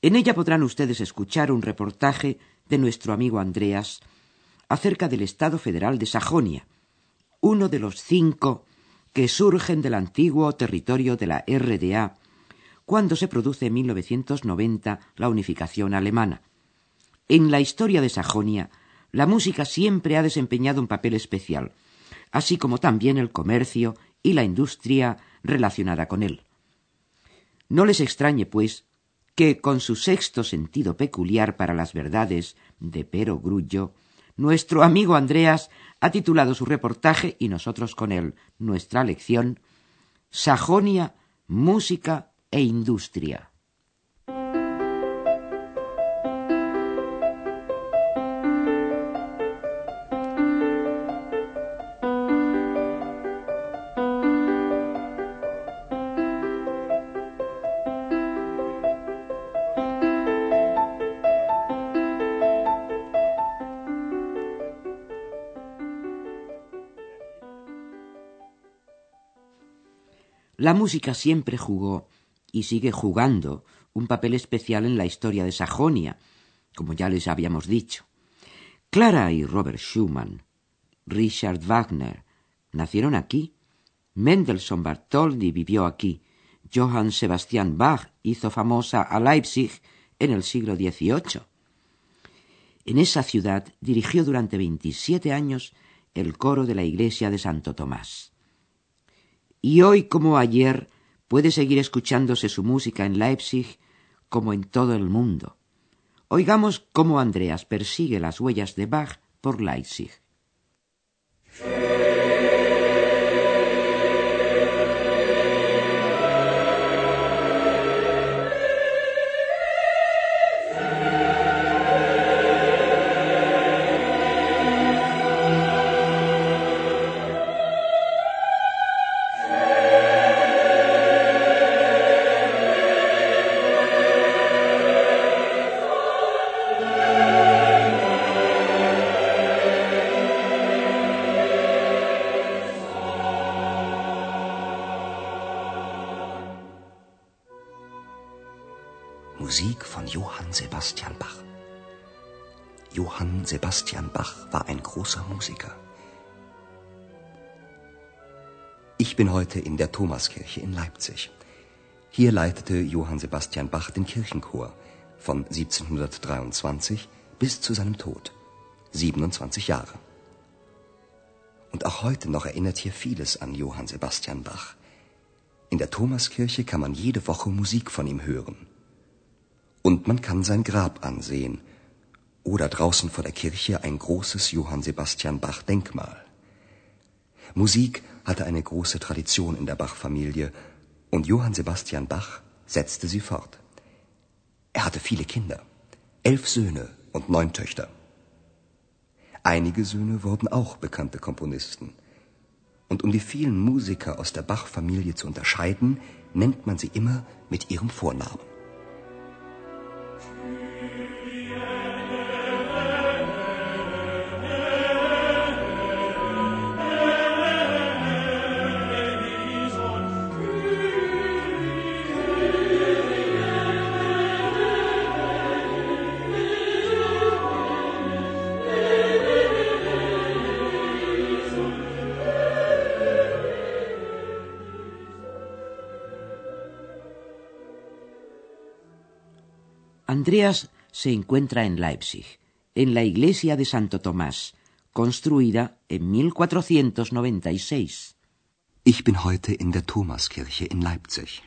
En ella podrán ustedes escuchar un reportaje de nuestro amigo Andreas acerca del Estado Federal de Sajonia, uno de los cinco que surgen del antiguo territorio de la RDA cuando se produce en 1990 la unificación alemana. En la historia de Sajonia, la música siempre ha desempeñado un papel especial, así como también el comercio y la industria relacionada con él. No les extrañe, pues, que con su sexto sentido peculiar para las verdades de Pero Grullo, nuestro amigo Andreas ha titulado su reportaje y nosotros con él nuestra lección Sajonia, música e industria. La música siempre jugó y sigue jugando un papel especial en la historia de Sajonia, como ya les habíamos dicho. Clara y Robert Schumann, Richard Wagner, nacieron aquí. Mendelssohn Bartholdy vivió aquí. Johann Sebastian Bach hizo famosa a Leipzig en el siglo XVIII. En esa ciudad dirigió durante 27 años el coro de la iglesia de Santo Tomás. Y hoy como ayer puede seguir escuchándose su música en Leipzig como en todo el mundo. Oigamos cómo Andreas persigue las huellas de Bach por Leipzig. Musik von Johann Sebastian Bach. Johann Sebastian Bach war ein großer Musiker. Ich bin heute in der Thomaskirche in Leipzig. Hier leitete Johann Sebastian Bach den Kirchenchor von 1723 bis zu seinem Tod. 27 Jahre. Und auch heute noch erinnert hier vieles an Johann Sebastian Bach. In der Thomaskirche kann man jede Woche Musik von ihm hören. Und man kann sein Grab ansehen. Oder draußen vor der Kirche ein großes Johann Sebastian Bach Denkmal. Musik hatte eine große Tradition in der Bach-Familie und Johann Sebastian Bach setzte sie fort. Er hatte viele Kinder, elf Söhne und neun Töchter. Einige Söhne wurden auch bekannte Komponisten. Und um die vielen Musiker aus der Bach-Familie zu unterscheiden, nennt man sie immer mit ihrem Vornamen. Andreas se encuentra en Leipzig, en la iglesia de Santo Tomás, construida en 1496. Ich bin heute in der Thomaskirche in Leipzig.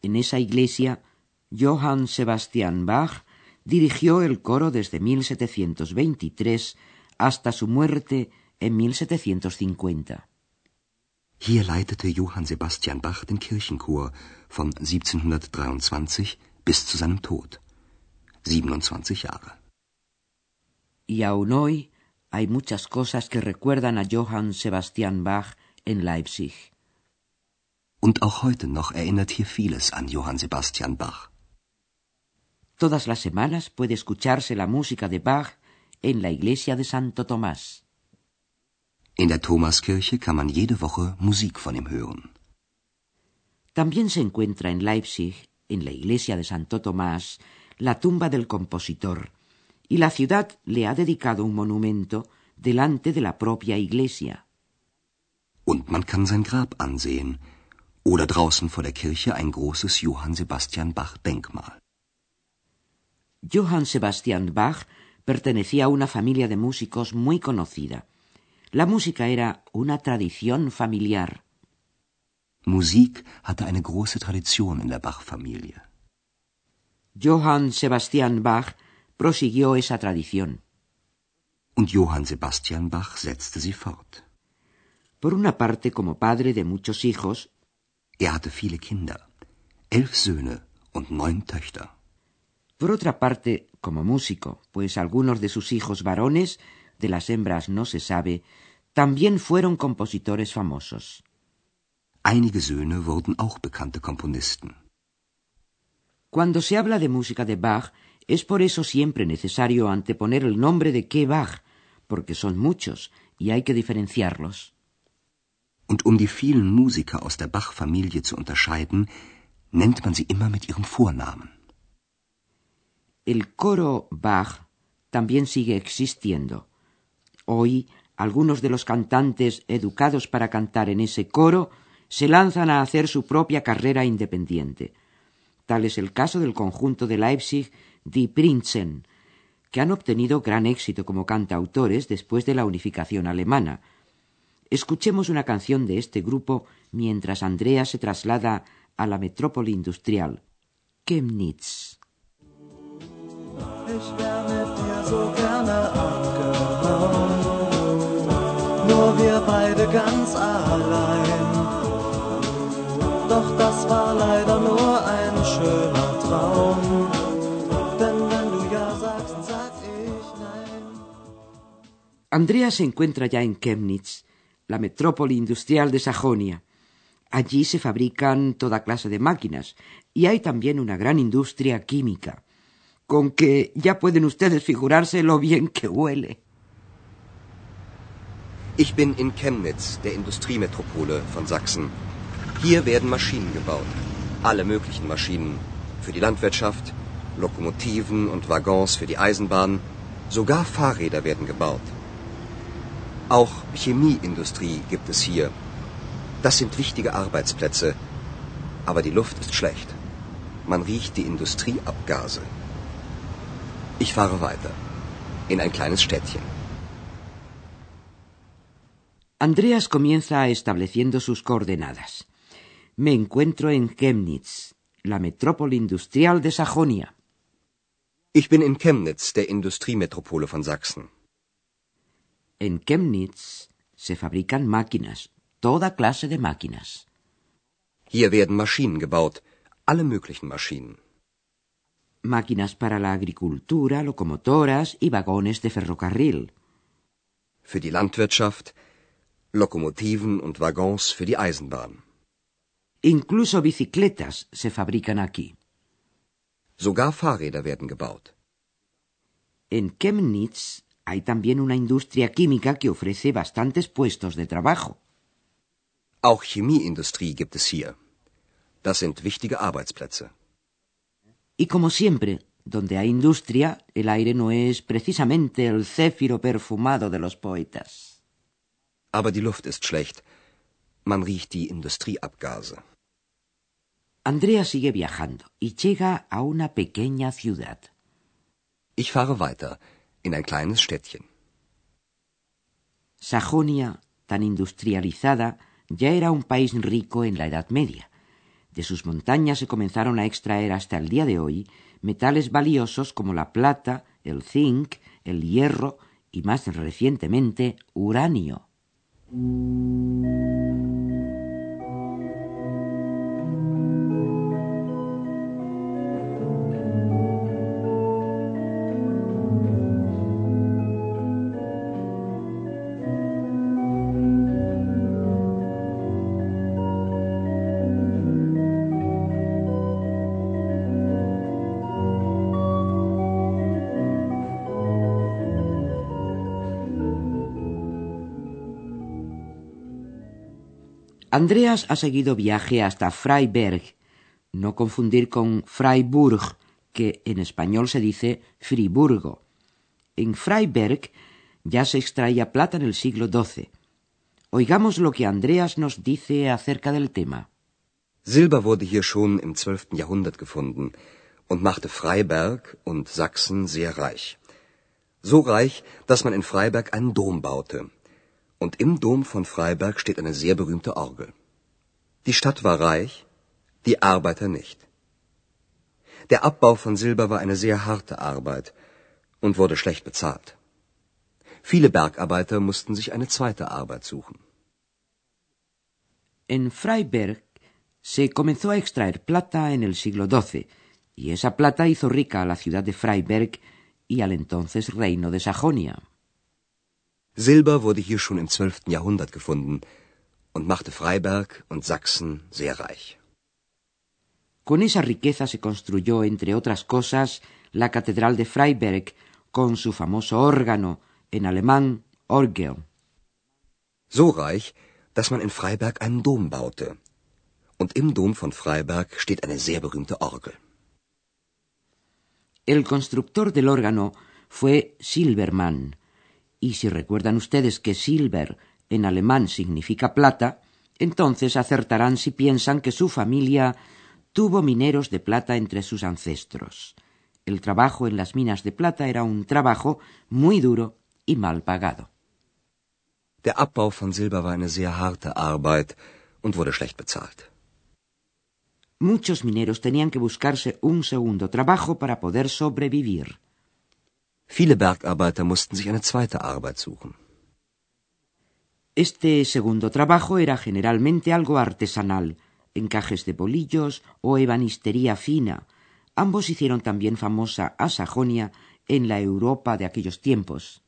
En esa iglesia, Johann Sebastian Bach dirigió el coro desde 1723 hasta su muerte en 1750. Hier leitete Johann Sebastian Bach den Kirchenchor von 1723 bis zu seinem Tod. 27 Jahre. Y aún hoy hay muchas cosas que recuerdan a Johann Sebastian Bach en Leipzig. Und auch heute noch erinnert hier vieles an Johann Sebastian Bach. Todas las semanas puede escucharse la música de Bach en la iglesia de Santo Tomás. In der Thomaskirche kann man jede Woche Musik von ihm hören. También se encuentra en Leipzig, en la iglesia de Santo Tomás, la tumba del compositor, y la ciudad le ha dedicado un monumento delante de la propia iglesia. Und man kann sein Grab ansehen, oder draußen vor der Kirche ein großes Johann Sebastian Bach Denkmal. Johann Sebastian Bach pertenecía a una familia de músicos muy conocida. La música era una tradición familiar. Musik hatte eine große Tradition in der Bach-Familie. Johann Sebastian Bach prosiguió esa tradición. Und Johann Sebastian Bach setzte sie fort. Por una parte, como padre de muchos hijos, Er hatte viele Kinder, elf Söhne und neun Töchter. por otra parte, como músico, pues algunos de sus hijos varones, de las hembras no se sabe, también fueron compositores famosos. Einige Söhne wurden auch bekannte Komponisten. Cuando se habla de música de Bach, es por eso siempre necesario anteponer el nombre de qué Bach, porque son muchos y hay que diferenciarlos. Und um die vielen Musiker aus der Bach-Familie zu unterscheiden, nennt man sie immer mit ihrem Vornamen. El coro Bach también sigue existiendo. Hoy, algunos de los cantantes educados para cantar en ese coro se lanzan a hacer su propia carrera independiente. Tal es el caso del conjunto de Leipzig Die Prinzen, que han obtenido gran éxito como cantautores después de la unificación alemana. Escuchemos una canción de este grupo mientras Andrea se traslada a la metrópoli industrial, Chemnitz. Doch das war leider nur ein schöner Traum. Denn wenn du ja sagst, sag ich nein. Andrea se encuentra ya en Chemnitz, la metrópoli industrial de Sajonia. Allí se fabrican toda clase de máquinas y hay también una gran industria química, con que ya pueden ustedes figurarse lo bien que huele. Ich bin in Chemnitz, der Industriemetropole von Sachsen. Hier werden Maschinen gebaut. Alle möglichen Maschinen. Für die Landwirtschaft, Lokomotiven und Waggons für die Eisenbahn. Sogar Fahrräder werden gebaut. Auch Chemieindustrie gibt es hier. Das sind wichtige Arbeitsplätze. Aber die Luft ist schlecht. Man riecht die Industrieabgase. Ich fahre weiter. In ein kleines Städtchen. Andreas comienza estableciendo sus coordenadas. Me encuentro en Chemnitz, la metrópoli industrial de Sajonia. Ich bin in Chemnitz, der Industriemetropole von Sachsen. En Chemnitz se fabrican máquinas, toda clase de máquinas. Hier werden Maschinen gebaut, alle möglichen Maschinen. Máquinas para la agricultura, locomotoras y vagones de ferrocarril. Für die Landwirtschaft, Lokomotiven und Waggons für die Eisenbahn. Incluso bicicletas se fabrican aquí. Sogar Fahrräder werden gebaut. En Chemnitz hay también una industria química que ofrece bastantes puestos de trabajo. Auch Chemieindustrie gibt es hier. Das sind wichtige Arbeitsplätze. Y como siempre, donde hay industria, el aire no es precisamente el céfiro perfumado de los poetas. Aber die Luft ist schlecht. Man riecht die Industrieabgase. Andrea sigue viajando y llega a una pequeña ciudad. Ich fahre weiter in ein kleines Städtchen. Sajonia, tan industrializada, ya era un país rico en la Edad Media. De sus montañas se comenzaron a extraer hasta el día de hoy metales valiosos como la plata, el zinc, el hierro y más recientemente uranio. Andreas ha seguido viaje hasta Freiberg, no confundir con Freiburg, que en español se dice Friburgo. En Freiberg ya se extraía plata en el siglo XII. Oigamos lo que Andreas nos dice acerca del tema. Silber wurde hier schon im 12. Jahrhundert gefunden und machte Freiberg und Sachsen sehr reich. So reich, dass man in Freiberg einen Dom baute. Und im Dom von Freiberg steht eine sehr berühmte Orgel. Die Stadt war reich, die Arbeiter nicht. Der Abbau von Silber war eine sehr harte Arbeit und wurde schlecht bezahlt. Viele Bergarbeiter mussten sich eine zweite Arbeit suchen. En Freiberg se comenzó a extraer plata en el siglo XII, y esa plata hizo rica a la ciudad de Freiberg y al entonces reino de Sajonia. Silber wurde hier schon im 12. Jahrhundert gefunden und machte Freiberg und Sachsen sehr reich. Con esa riqueza se construyó, entre otras cosas, la Catedral de Freiberg, con su famoso órgano, en alemán Orgel. So reich, dass man in Freiberg einen Dom baute. Und im Dom von Freiberg steht eine sehr berühmte Orgel. El constructor del órgano fue Silbermann. Y si recuerdan ustedes que silver en alemán significa plata, entonces acertarán si piensan que su familia tuvo mineros de plata entre sus ancestros. El trabajo en las minas de plata era un trabajo muy duro y mal pagado. Der Abbau von Silber war eine sehr harte Arbeit und wurde schlecht bezahlt. Muchos mineros tenían que buscarse un segundo trabajo para poder sobrevivir. Viele Bergarbeiter mussten sich eine zweite Arbeit suchen. Este segundo trabajo era generalmente algo artesanal, encajes de bolillos o ebanistería fina. Ambos hicieron también famosa a Sajonia en la Europa de aquellos tiempos.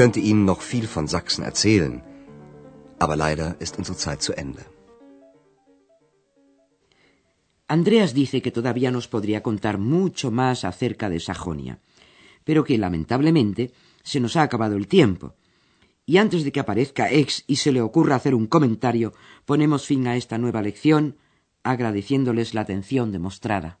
Könnte Ihnen noch viel von Sachsen erzählen, aber leider ist unsere Zeit zu Ende. Andreas dice que todavía nos podría contar mucho más acerca de Sajonia, pero que lamentablemente se nos ha acabado el tiempo. Y antes de que aparezca Ex y se le ocurra hacer un comentario, ponemos fin a esta nueva lección agradeciéndoles la atención demostrada.